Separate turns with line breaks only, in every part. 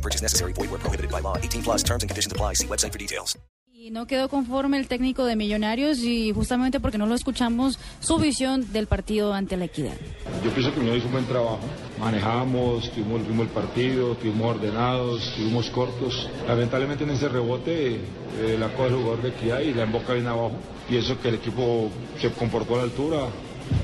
No purchase necessary. Void where prohibited by law. 18 plus terms and conditions apply. See website for details.
Y no quedó conforme el técnico de Millonarios y justamente porque no lo escuchamos su visión del partido ante la equidad.
Yo pienso que no hizo un buen trabajo. Manejamos, tuvimos el ritmo del partido, estuvimos ordenados, estuvimos cortos. Lamentablemente en ese rebote eh, la coge el jugador de equidad y la emboca bien abajo. Pienso que el equipo se comportó a la altura.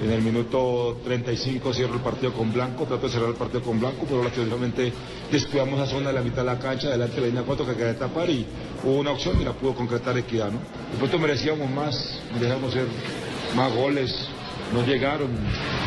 En el minuto 35 cierro el partido con Blanco, trato de cerrar el partido con Blanco, pero lastimosamente descuidamos la zona de la mitad de la cancha, delante de la línea 4 que quería tapar y hubo una opción y la pudo concretar Equidad. ¿no? De pronto merecíamos más, merecíamos hacer más goles, no llegaron.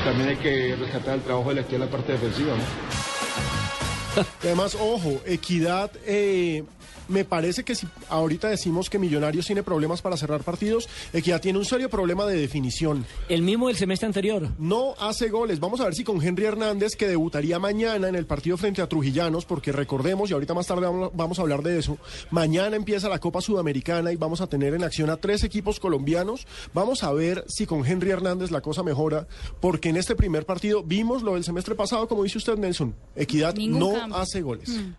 También hay que rescatar el trabajo de la Equidad en la parte defensiva. ¿no?
Además, ojo, Equidad, eh, me parece que si ahorita decimos que Millonarios tiene problemas para cerrar partidos, Equidad tiene un serio problema de definición.
El mismo del semestre anterior.
No hace goles. Vamos a ver si con Henry Hernández, que debutaría mañana en el partido frente a Trujillanos, porque recordemos, y ahorita más tarde vamos, a hablar de eso, mañana empieza la Copa Sudamericana y vamos a tener en acción a tres equipos colombianos. Vamos a ver si con Henry Hernández la cosa mejora, porque en este primer partido vimos lo del semestre pasado, como dice usted, Nelson. Equidad
Ningún
no
cambio.
hace goles.
Mm.